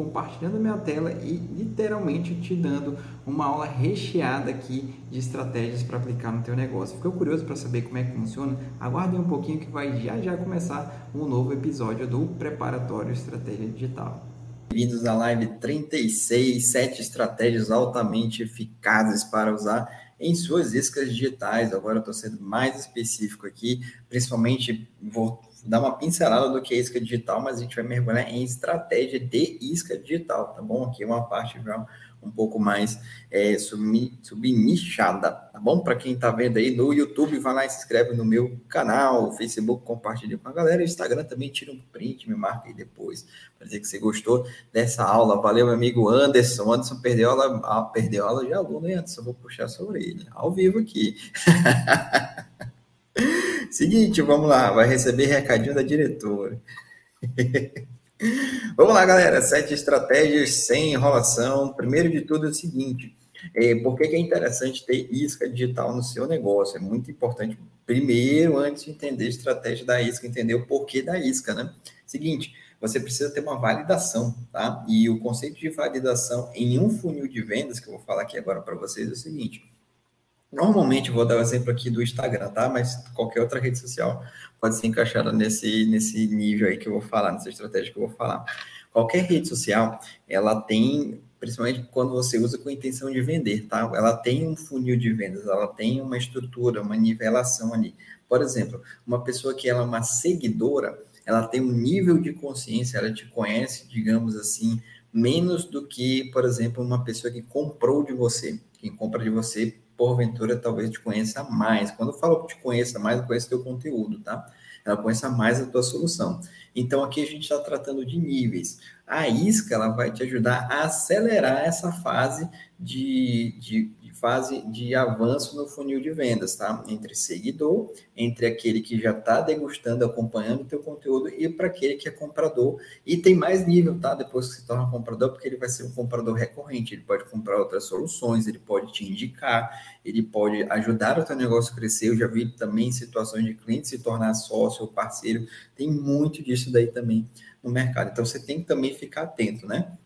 compartilhando minha tela e literalmente te dando uma aula recheada aqui de estratégias para aplicar no teu negócio. Ficou curioso para saber como é que funciona? Aguarde um pouquinho que vai já já começar um novo episódio do Preparatório Estratégia Digital. Bem-vindos à live 36, 7 estratégias altamente eficazes para usar em suas iscas digitais. Agora eu estou sendo mais específico aqui, principalmente vou dar uma pincelada do que é isca digital, mas a gente vai mergulhar em estratégia de isca digital, tá bom? Aqui é uma parte já um pouco mais é, subnichada, tá bom? Para quem está vendo aí no YouTube, vai lá e se inscreve no meu canal, Facebook, compartilha com a galera, Instagram também tira um print, me marca aí depois, para dizer que você gostou dessa aula. Valeu, meu amigo Anderson. Anderson perdeu aula, ah, perdeu aula de aluno, hein, Anderson? Vou puxar sobre ele, ao vivo aqui. Seguinte, vamos lá, vai receber recadinho da diretora. vamos lá, galera, sete estratégias sem enrolação. Primeiro de tudo é o seguinte, é, por que, é interessante ter isca digital no seu negócio? É muito importante, primeiro, antes de entender a estratégia da isca, entender o porquê da isca, né? Seguinte, você precisa ter uma validação, tá? E o conceito de validação em um funil de vendas, que eu vou falar aqui agora para vocês, é o seguinte: Normalmente, vou dar o exemplo aqui do Instagram, tá? Mas qualquer outra rede social pode ser encaixada nesse, nesse nível aí que eu vou falar, nessa estratégia que eu vou falar. Qualquer rede social, ela tem, principalmente quando você usa com intenção de vender, tá? Ela tem um funil de vendas, ela tem uma estrutura, uma nivelação ali. Por exemplo, uma pessoa que ela é uma seguidora, ela tem um nível de consciência, ela te conhece, digamos assim, menos do que, por exemplo, uma pessoa que comprou de você. Quem compra de você porventura talvez te conheça mais. Quando eu falo que te conheça mais, eu conheço teu conteúdo, tá? Ela conheça mais a tua solução. Então aqui a gente está tratando de níveis. A isca ela vai te ajudar a acelerar essa fase de, de fase de avanço no funil de vendas, tá? Entre seguidor, entre aquele que já está degustando, acompanhando o teu conteúdo e para aquele que é comprador. E tem mais nível, tá? Depois que se torna comprador, porque ele vai ser um comprador recorrente, ele pode comprar outras soluções, ele pode te indicar, ele pode ajudar o teu negócio a crescer. Eu já vi também situações de cliente se tornar sócio ou parceiro, tem muito disso daí também no mercado. Então você tem que também ficar atento, né?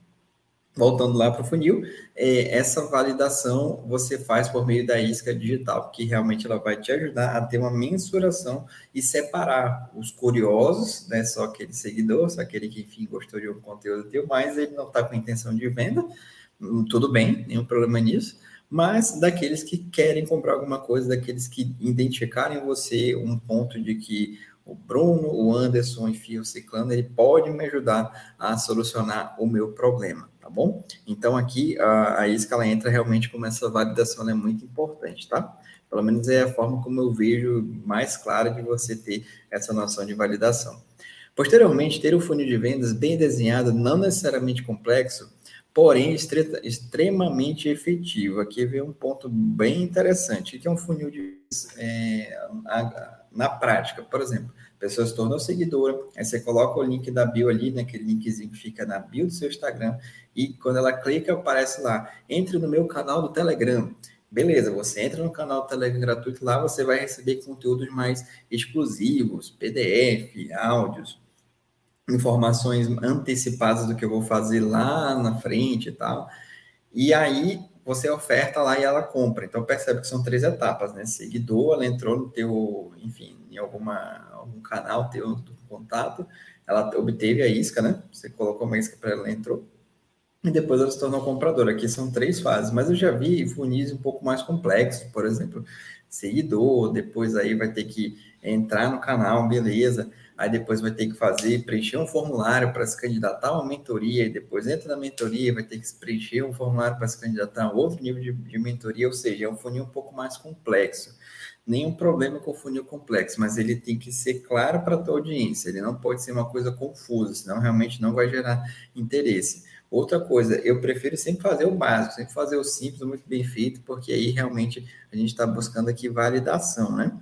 Voltando lá para o funil, é, essa validação você faz por meio da isca digital, que realmente ela vai te ajudar a ter uma mensuração e separar os curiosos, né, só aquele seguidor, só aquele que, enfim, gostou de um conteúdo teu, mas ele não está com intenção de venda, hum, tudo bem, nenhum problema nisso, mas daqueles que querem comprar alguma coisa, daqueles que identificarem em você um ponto de que o Bruno, o Anderson, enfim, o Ciclano, ele pode me ajudar a solucionar o meu problema tá bom? Então aqui a, a isca ela entra realmente como essa validação é muito importante, tá? Pelo menos é a forma como eu vejo mais clara de você ter essa noção de validação. Posteriormente, ter o funil de vendas bem desenhado, não necessariamente complexo, porém extremamente efetivo. Aqui vem um ponto bem interessante, que é um funil de é, na prática, por exemplo, pessoa se tornou seguidora, aí você coloca o link da bio ali, né, linkzinho que fica na bio do seu Instagram, e quando ela clica, aparece lá, entre no meu canal do Telegram. Beleza, você entra no canal do Telegram gratuito, lá você vai receber conteúdos mais exclusivos, PDF, áudios, informações antecipadas do que eu vou fazer lá na frente e tal. E aí você oferta lá e ela compra. Então percebe que são três etapas, né? Seguidor, ela entrou no teu, enfim, em alguma algum canal teu contato, ela obteve a isca, né? Você colocou uma isca para ela, entrou e depois ela se tornou compradora. Aqui são três fases, mas eu já vi funis um pouco mais complexos, por exemplo, seguidor, depois aí vai ter que entrar no canal, beleza, aí depois vai ter que fazer, preencher um formulário para se candidatar a uma mentoria, e depois entra na mentoria, vai ter que preencher um formulário para se candidatar a outro nível de, de mentoria, ou seja, é um funil um pouco mais complexo. Nenhum problema com o funil complexo, mas ele tem que ser claro para a tua audiência, ele não pode ser uma coisa confusa, senão realmente não vai gerar interesse. Outra coisa, eu prefiro sempre fazer o básico, sempre fazer o simples, muito bem feito, porque aí realmente a gente está buscando aqui validação, né?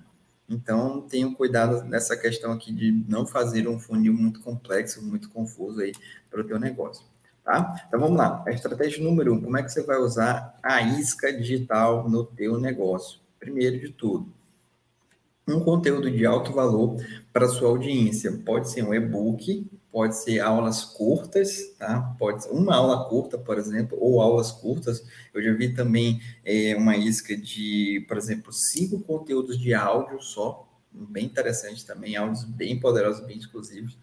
Então, tenham cuidado nessa questão aqui de não fazer um funil muito complexo, muito confuso aí para o teu negócio, tá? Então, vamos lá. A estratégia número um, como é que você vai usar a isca digital no teu negócio? Primeiro de tudo, um conteúdo de alto valor para sua audiência. Pode ser um e-book, pode ser aulas curtas, tá? Pode ser uma aula curta, por exemplo, ou aulas curtas. Eu já vi também é, uma isca de, por exemplo, cinco conteúdos de áudio só, bem interessante também, áudios bem poderosos, bem exclusivos.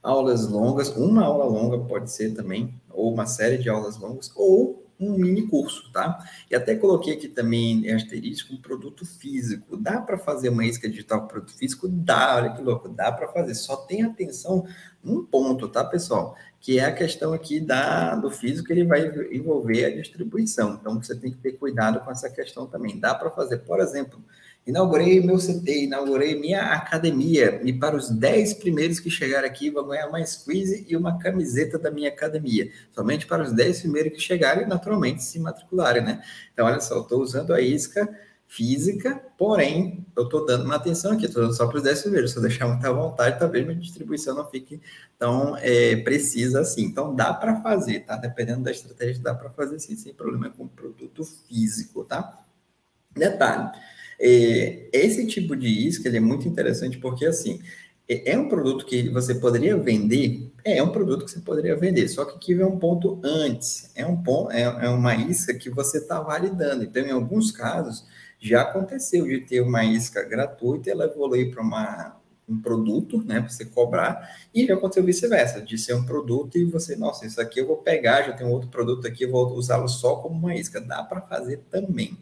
Aulas longas, uma aula longa pode ser também, ou uma série de aulas longas, ou um mini curso, tá? E até coloquei aqui também em asterisco um produto físico. Dá para fazer uma isca digital com produto físico? Dá, olha que louco, dá para fazer. Só tem atenção num ponto, tá, pessoal? Que é a questão aqui da, do físico, ele vai envolver a distribuição. Então, você tem que ter cuidado com essa questão também. Dá para fazer, por exemplo, Inaugurei meu CT, inaugurei minha academia. E para os 10 primeiros que chegarem aqui, vão ganhar uma squeeze e uma camiseta da minha academia. Somente para os 10 primeiros que chegarem, naturalmente, se matricularem, né? Então, olha só, estou usando a isca física, porém, eu estou dando uma atenção aqui, estou dando só para os 10 primeiros. Se eu deixar muita vontade, talvez minha distribuição não fique tão é, precisa assim. Então, dá para fazer, tá? Dependendo da estratégia, dá para fazer sim, sem problema com produto físico, tá? Detalhe. É, esse tipo de isca é muito interessante porque, assim, é, é um produto que você poderia vender, é, é um produto que você poderia vender, só que aqui vem um ponto antes, é, um ponto, é, é uma isca que você está validando. Então, em alguns casos, já aconteceu de ter uma isca gratuita ela evoluir para uma um produto, né, para você cobrar, e já aconteceu vice-versa, de ser um produto e você, nossa, isso aqui eu vou pegar, já tem outro produto aqui, eu vou usá-lo só como uma isca. Dá para fazer também.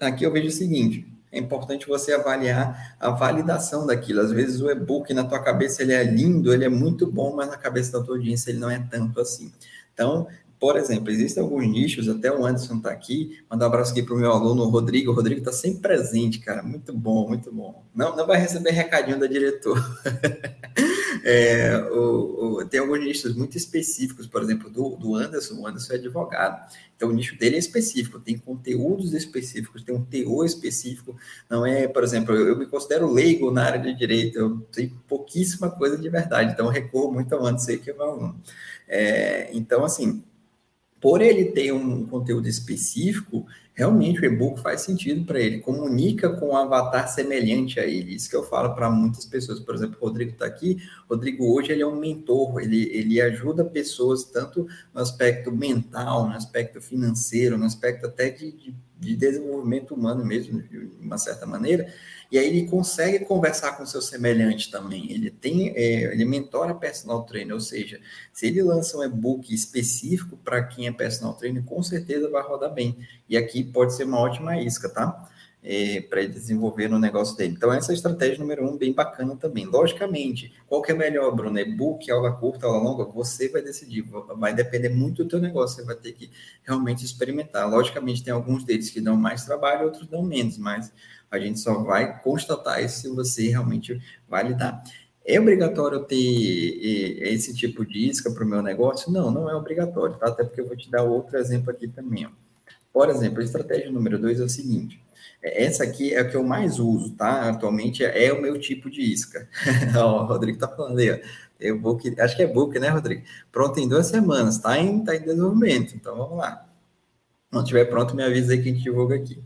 Aqui eu vejo o seguinte, é importante você avaliar a validação daquilo. Às vezes o e-book na tua cabeça ele é lindo, ele é muito bom, mas na cabeça da tua audiência ele não é tanto assim. Então, por exemplo, existem alguns nichos, até o Anderson está aqui, mandar um abraço aqui para o meu aluno o Rodrigo. O Rodrigo está sempre presente, cara. Muito bom, muito bom. Não, não vai receber recadinho da diretora. é, o, o, tem alguns nichos muito específicos, por exemplo, do, do Anderson. O Anderson é advogado. Então, o nicho dele é específico, tem conteúdos específicos, tem um teor específico. Não é, por exemplo, eu, eu me considero leigo na área de direito, eu tenho pouquíssima coisa de verdade, então recorro muito ao Anderson, que é meu aluno. É, então, assim, por ele ter um conteúdo específico, realmente o e-book faz sentido para ele, comunica com um avatar semelhante a ele. Isso que eu falo para muitas pessoas. Por exemplo, o Rodrigo está aqui. Rodrigo hoje ele é um mentor, ele, ele ajuda pessoas tanto no aspecto mental, no aspecto financeiro, no aspecto até de, de, de desenvolvimento humano mesmo, de uma certa maneira e aí ele consegue conversar com seu semelhante também. Ele tem, é, ele mentora personal trainer, ou seja, se ele lança um e-book específico para quem é personal trainer, com certeza vai rodar bem. E aqui pode ser uma ótima isca, tá? É, para desenvolver no negócio dele. Então, essa é a estratégia número um, bem bacana também. Logicamente, qual que é melhor, Bruno? E-book, aula curta, aula longa? Você vai decidir, vai depender muito do teu negócio, você vai ter que realmente experimentar. Logicamente, tem alguns deles que dão mais trabalho, outros dão menos, mas a gente só vai constatar isso se você realmente validar. É obrigatório ter esse tipo de isca para o meu negócio? Não, não é obrigatório, tá? Até porque eu vou te dar outro exemplo aqui também. Ó. Por exemplo, a estratégia número dois é o seguinte: é, essa aqui é a que eu mais uso, tá? Atualmente é o meu tipo de isca. o Rodrigo tá falando aí, ó. Eu acho que é book, né, Rodrigo? Pronto em duas semanas, tá em, tá em desenvolvimento. Então vamos lá. Quando estiver pronto, me avisa aí que a gente divulga aqui.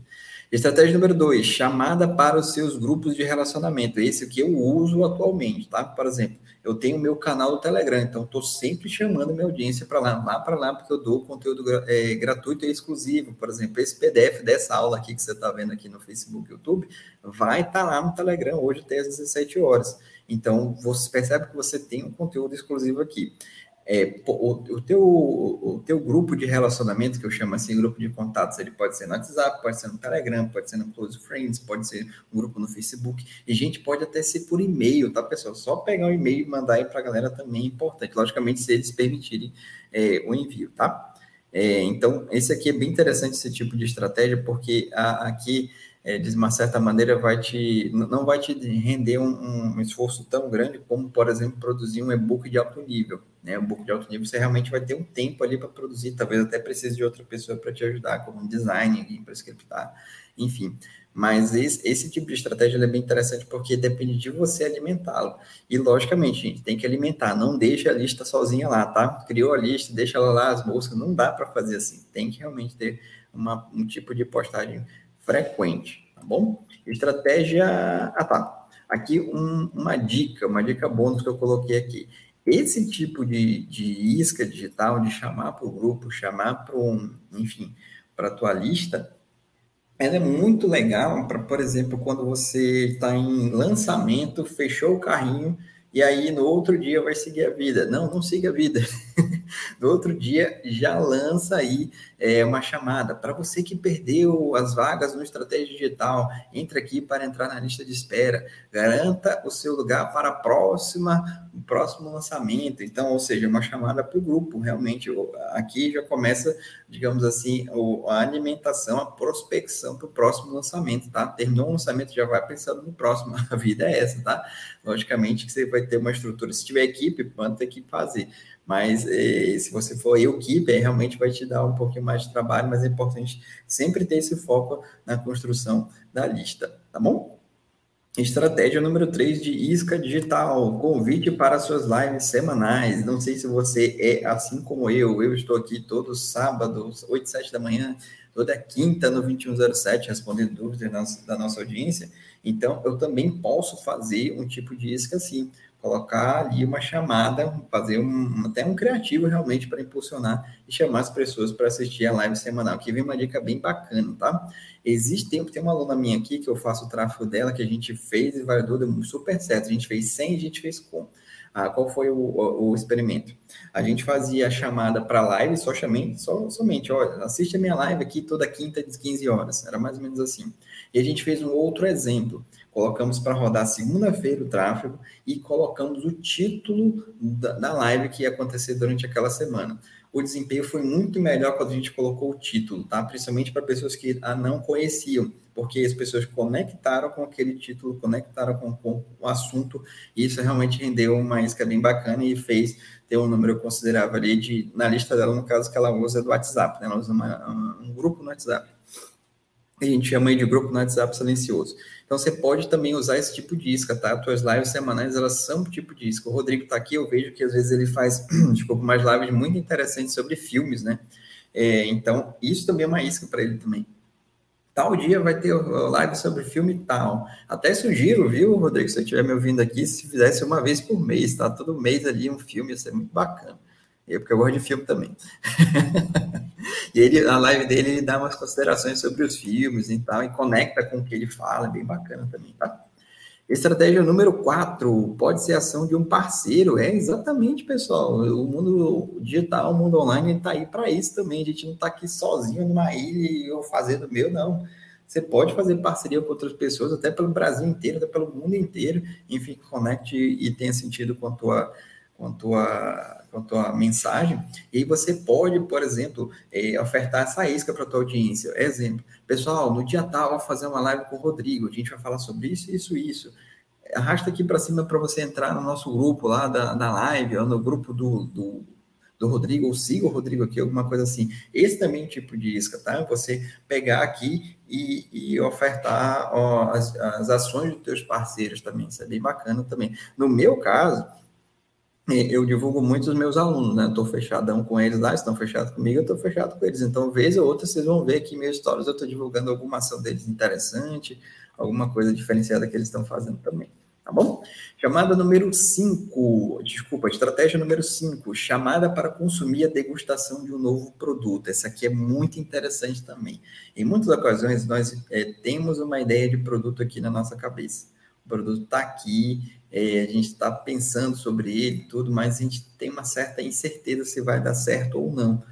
Estratégia número dois, chamada para os seus grupos de relacionamento. Esse que eu uso atualmente, tá? Por exemplo, eu tenho meu canal do Telegram, então estou sempre chamando minha audiência para lá, lá para lá, porque eu dou conteúdo é, gratuito e exclusivo. Por exemplo, esse PDF dessa aula aqui que você está vendo aqui no Facebook YouTube, vai estar tá lá no Telegram hoje até às 17 horas. Então, você percebe que você tem um conteúdo exclusivo aqui é, o, o, teu, o teu grupo de relacionamento, que eu chamo assim, grupo de contatos, ele pode ser no WhatsApp, pode ser no Telegram, pode ser no Close Friends, pode ser um grupo no Facebook, e gente pode até ser por e-mail, tá, pessoal? Só pegar o e-mail e mandar aí para a galera também é importante, logicamente, se eles permitirem é, o envio, tá? É, então, esse aqui é bem interessante, esse tipo de estratégia, porque a, aqui é, de uma certa maneira vai te não vai te render um, um, esforço tão grande como por exemplo produzir um e-book de alto nível né? Um e-book de alto nível você realmente vai ter um tempo ali para produzir talvez até precise de outra pessoa para te ajudar como um design para scriptar enfim. Mas esse, esse tipo de estratégia é bem interessante porque depende de você alimentá-lo. E logicamente gente tem que alimentar não deixa a lista sozinha lá tá? Criou a lista deixa ela lá as bolsas não dá para fazer assim. Tem que realmente ter uma, um tipo de postagem frequente. tá bom? Estratégia. Ah, tá. Aqui um, uma dica, uma dica bônus que eu coloquei aqui. Esse tipo de, de isca digital, de chamar para o grupo, chamar para um, enfim, para a tua lista, ela é muito legal para, por exemplo, quando você está em lançamento, fechou o carrinho e aí no outro dia vai seguir a vida. Não, não siga a vida. no outro dia já lança aí é, uma chamada. Para você que perdeu as vagas no Estratégia Digital, entre aqui para entrar na lista de espera. Garanta o seu lugar para a próxima, o próximo lançamento. Então, ou seja, uma chamada para o grupo. Realmente, aqui já começa, digamos assim, a alimentação, a prospecção para o próximo lançamento, tá? Terminou o lançamento, já vai pensando no próximo. A vida é essa, tá? Logicamente que você vai ter uma estrutura. Se tiver equipe, manda equipe fazer. Mas eh, se você for eu keeper, realmente vai te dar um pouquinho mais de trabalho, mas é importante sempre ter esse foco na construção da lista, tá bom? Estratégia número 3 de isca digital, convite para suas lives semanais. Não sei se você é assim como eu, eu estou aqui todo sábado, 8, 7 da manhã, toda quinta no 2107, respondendo dúvidas da nossa audiência. Então, eu também posso fazer um tipo de isca assim colocar ali uma chamada, fazer um, até um criativo realmente para impulsionar e chamar as pessoas para assistir a live semanal. Aqui vem uma dica bem bacana, tá? Existe tempo, tem uma aluna minha aqui que eu faço o tráfego dela, que a gente fez e validou, deu super certo. A gente fez 100 a gente fez com. Ah, qual foi o, o, o, experimento? A gente fazia a chamada para live só somente, só, somente, olha, assiste a minha live aqui toda quinta às 15 horas. Era mais ou menos assim. E a gente fez um outro exemplo colocamos para rodar segunda-feira o tráfego e colocamos o título da, da, live que ia acontecer durante aquela semana. O desempenho foi muito melhor quando a gente colocou o título, tá? Principalmente para pessoas que a não conheciam, porque as pessoas conectaram com aquele título, conectaram com, com o assunto, e isso realmente rendeu uma isca bem bacana e fez ter um número considerável ali de, na lista dela, no caso que ela usa do WhatsApp, né? Ela usa uma, um grupo no WhatsApp. A gente chama de grupo no WhatsApp silencioso. Então você pode também usar esse tipo de isca, tá? As tuas lives semanais, elas são um tipo de isca. O Rodrigo está aqui, eu vejo que às vezes ele faz, desculpa, mais lives muito interessantes sobre filmes, né? É, então, isso também é uma isca para ele também. Tal dia vai ter live sobre filme tal. Até sugiro, viu, Rodrigo, se você estiver me ouvindo aqui, se fizesse uma vez por mês, tá? Todo mês ali um filme, ia ser muito bacana. Porque eu gosto de filme também. e ele, a live dele, ele dá umas considerações sobre os filmes e tal, e conecta com o que ele fala, é bem bacana também, tá? Estratégia número 4, pode ser ação de um parceiro. É exatamente, pessoal. O mundo digital, o mundo online está aí para isso também. A gente não está aqui sozinho numa ilha e eu fazendo o meu, não. Você pode fazer parceria com outras pessoas, até pelo Brasil inteiro, até pelo mundo inteiro. Enfim, conecte e tenha sentido com a tua, com com a tua mensagem, e aí você pode, por exemplo, é, ofertar essa isca para tua audiência. Exemplo, pessoal, no dia tal, vou fazer uma live com o Rodrigo, a gente vai falar sobre isso, isso, isso. Arrasta aqui para cima para você entrar no nosso grupo lá da, da live, ou no grupo do, do, do Rodrigo, ou siga o Rodrigo aqui, alguma coisa assim. Esse também é tipo de isca, tá? Você pegar aqui e, e ofertar ó, as, as ações dos teus parceiros também, isso é bem bacana também. No meu caso, eu divulgo muito os meus alunos, né? Estou fechadão com eles lá, estão fechados comigo, eu estou fechado com eles. Então, vez ou outra, vocês vão ver aqui meus stories, eu estou divulgando alguma ação deles interessante, alguma coisa diferenciada que eles estão fazendo também. Tá bom? Chamada número 5, desculpa, estratégia número 5, chamada para consumir a degustação de um novo produto. Essa aqui é muito interessante também. Em muitas ocasiões, nós é, temos uma ideia de produto aqui na nossa cabeça. O produto está aqui, é, a gente está pensando sobre ele tudo, mas a gente tem uma certa incerteza se vai dar certo ou não.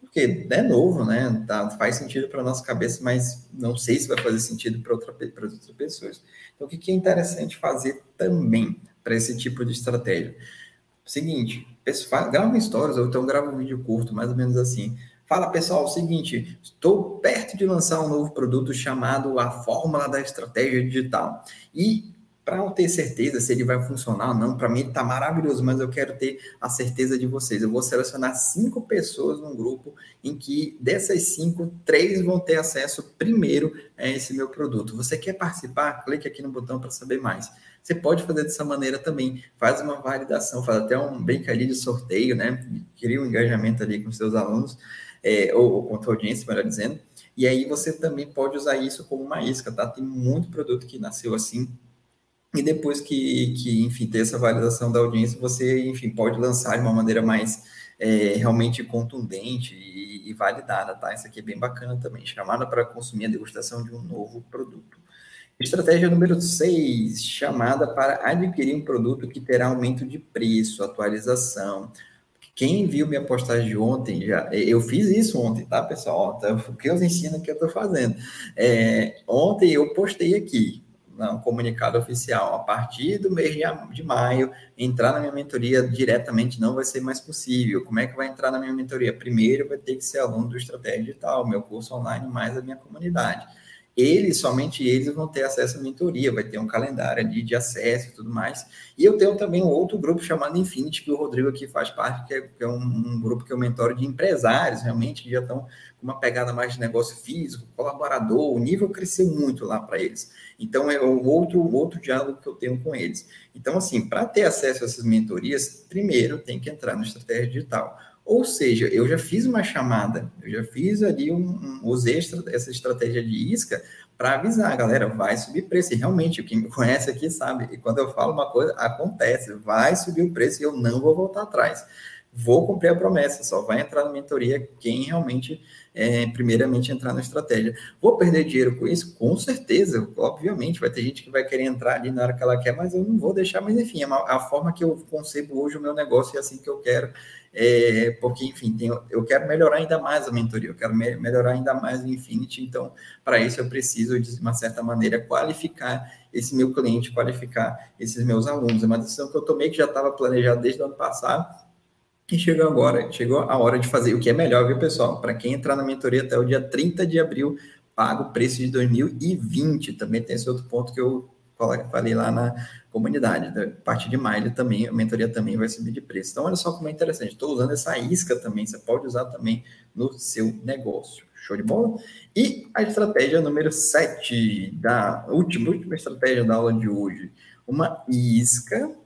Porque é novo, né? Tá, faz sentido para nossa cabeça, mas não sei se vai fazer sentido para outra, outras pessoas. Então, o que, que é interessante fazer também para esse tipo de estratégia? Seguinte, grava stories ou então grava um vídeo curto, mais ou menos assim. Fala pessoal, o seguinte, estou perto de lançar um novo produto chamado a Fórmula da Estratégia Digital. E para eu ter certeza se ele vai funcionar ou não, para mim ele está maravilhoso, mas eu quero ter a certeza de vocês. Eu vou selecionar cinco pessoas num grupo em que dessas cinco, três vão ter acesso primeiro a esse meu produto. Você quer participar? Clique aqui no botão para saber mais. Você pode fazer dessa maneira também. Faz uma validação, faz até um brinca ali de sorteio, né? Cria um engajamento ali com seus alunos, é, ou, ou com a tua audiência, melhor dizendo. E aí você também pode usar isso como uma isca, tá? Tem muito produto que nasceu assim, e depois que, que, enfim, ter essa validação da audiência, você, enfim, pode lançar de uma maneira mais é, realmente contundente e, e, validada, tá? Isso aqui é bem bacana também. Chamada para consumir a degustação de um novo produto. Estratégia número 6, chamada para adquirir um produto que terá aumento de preço, atualização. Quem viu minha postagem de ontem, já, eu fiz isso ontem, tá, pessoal? Então, o que eu ensino que eu estou fazendo. É, ontem eu postei aqui, um comunicado oficial. A partir do mês de maio, entrar na minha mentoria diretamente não vai ser mais possível. Como é que vai entrar na minha mentoria? Primeiro, vai ter que ser aluno do Estratégia Digital, meu curso online, mais a minha comunidade. Eles, somente eles, vão ter acesso à mentoria, vai ter um calendário ali de acesso e tudo mais. E eu tenho também um outro grupo chamado Infinity, que o Rodrigo aqui faz parte, que é, que é um, um, grupo que eu mentoro de empresários, realmente, que já estão com uma pegada mais de negócio físico, colaborador, o nível cresceu muito lá para eles. Então, é o outro, outro diálogo que eu tenho com eles. Então, assim, para ter acesso a essas mentorias, primeiro tem que entrar no Estratégia Digital. Ou seja, eu já fiz uma chamada, eu já fiz ali um, um usei essa estratégia de isca para avisar, galera, vai subir preço. E realmente, quem me conhece aqui sabe, e quando eu falo uma coisa, acontece, vai subir o preço e eu não vou voltar atrás. Vou cumprir a promessa, só vai entrar na mentoria quem realmente é, primeiramente entrar na estratégia. Vou perder dinheiro com isso? Com certeza, obviamente, vai ter gente que vai querer entrar ali na hora que ela quer, mas eu não vou deixar, mas enfim, é a forma que eu concebo hoje o meu negócio é assim que eu quero, é, porque, enfim, eu quero melhorar ainda mais a mentoria, eu quero me, melhorar ainda mais o Infinity, então, para isso eu preciso, de uma certa maneira, qualificar esse meu cliente, qualificar esses meus alunos. É uma decisão que eu tomei que já estava planejada desde o ano passado, e chegou agora, chegou a hora de fazer o que é melhor, viu, pessoal? Para quem entrar na mentoria até o dia 30 de abril, paga o preço de 2020. Também tem esse outro ponto que eu falei lá na comunidade. Da parte de maio também, a mentoria também vai subir de preço. Então, olha só como é interessante. Estou usando essa isca também, você pode usar também no seu negócio. Show de bola? E a estratégia número 7 da última, última estratégia da aula de hoje. Uma isca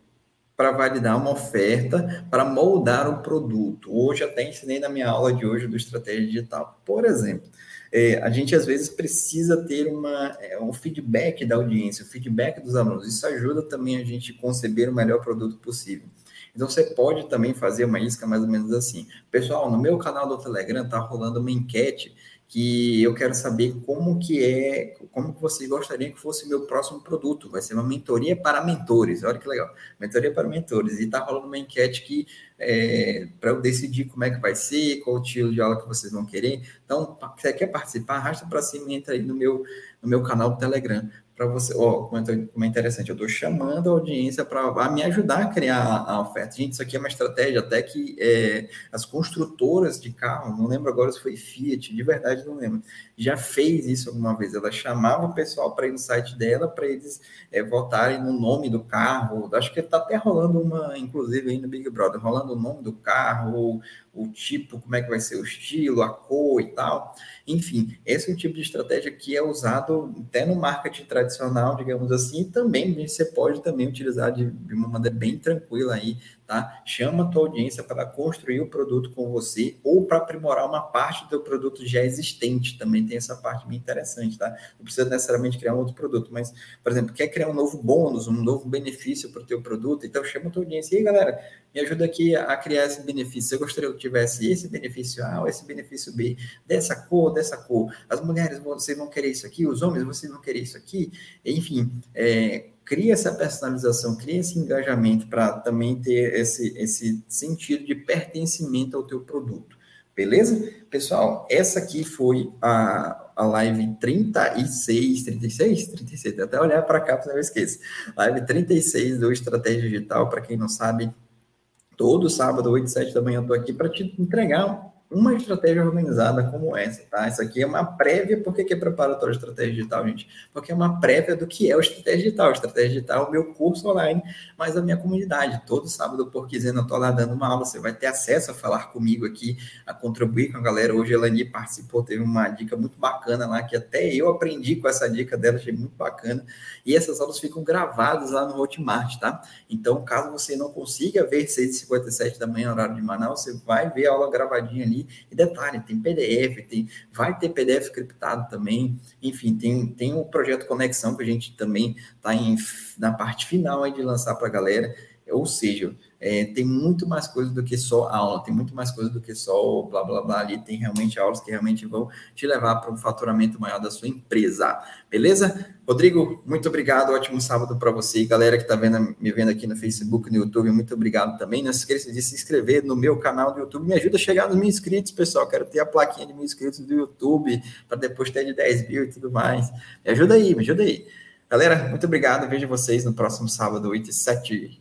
para validar uma oferta, para moldar o produto. Hoje até ensinei na minha aula de hoje do Estratégia Digital. Por exemplo, é, a gente às vezes precisa ter uma, é, um feedback da audiência, o feedback dos alunos. Isso ajuda também a gente conceber o melhor produto possível. Então você pode também fazer uma isca mais ou menos assim. Pessoal, no meu canal do Telegram está rolando uma enquete que eu quero saber como que é, como que vocês gostariam que fosse meu próximo produto. Vai ser uma mentoria para mentores. Olha que legal. Mentoria para mentores. E está rolando uma enquete que é, para eu decidir como é que vai ser, qual o estilo de aula que vocês vão querer. Então, se você quer participar, arrasta para cima e entra aí no meu, no meu canal do Telegram para você, ó, como, é, é interessante, eu estou chamando a audiência para me ajudar a criar a oferta. Gente, isso aqui é uma estratégia até que é, as construtoras de carro, não lembro agora se foi Fiat, de verdade não lembro, já fez isso alguma vez. Ela chamava o pessoal para ir no site dela para eles é, votarem no nome do carro. Acho que está até rolando uma, inclusive aí no Big Brother, rolando o nome do carro, o tipo, como é que vai ser o estilo, a cor e tal. Enfim, esse é o tipo de estratégia que é usado até no marketing tradicional, digamos assim, e também você pode também utilizar de, de uma maneira bem tranquila aí tá? Chama a tua audiência para construir o produto com você ou para aprimorar uma parte do produto já existente. Também tem essa parte bem interessante, tá? Não precisa necessariamente criar um outro produto, mas, por exemplo, quer criar um novo bônus, um novo benefício para o teu produto, então chama a tua audiência. E aí, galera, me ajuda aqui a criar esse benefício. Eu gostaria tivesse esse benefício A ou esse benefício B, dessa cor, dessa cor. As mulheres, vocês vão querer isso aqui, os homens, vocês vão querer isso aqui. Enfim, é, cria essa personalização, cria esse engajamento para também ter esse, esse sentido de pertencimento ao teu produto. Beleza? Pessoal, essa aqui foi a, a live 36, 36? 36, até olhar para cá para não esqueça. Live 36 do Estratégia Digital, para quem não sabe, todo sábado, 8 7 da manhã, eu estou aqui para te entregar uma estratégia organizada como essa, tá? Isso aqui é uma prévia, por que é preparatório de estratégia digital, gente? Porque é uma prévia do que é o estratégia digital. estratégia digital é o meu curso online, mas a minha comunidade. Todo sábado, por quiser, eu tô lá dando uma aula, você vai ter acesso a falar comigo aqui, a contribuir com a galera. Hoje a Elani participou, teve uma dica muito bacana lá, que até eu aprendi com essa dica dela, achei muito bacana. E essas aulas ficam gravadas lá no Hotmart, tá? Então, caso você não consiga ver 6h57 da manhã, horário de Manaus, você vai ver a aula gravadinha ali e detalhe, tem PDF, tem, vai ter PDF criptado também. Enfim, tem, tem o projeto Conexão que a gente também está na parte final aí de lançar para a galera. Ou seja, é, tem muito mais coisa do que só aula, tem muito mais coisa do que só blá blá blá ali, tem realmente aulas que realmente vão te levar para um faturamento maior da sua empresa, beleza? Rodrigo, muito obrigado, ótimo sábado para você, galera que está vendo, me vendo aqui no Facebook, no YouTube, muito obrigado também, não se esqueça de se inscrever no meu canal do YouTube, me ajuda a chegar nos mil inscritos, pessoal, quero ter a plaquinha de mil inscritos do YouTube, para depois ter de 10 mil e tudo mais, me ajuda aí, me ajuda aí. Galera, muito obrigado, vejo vocês no próximo sábado, 8 e 7,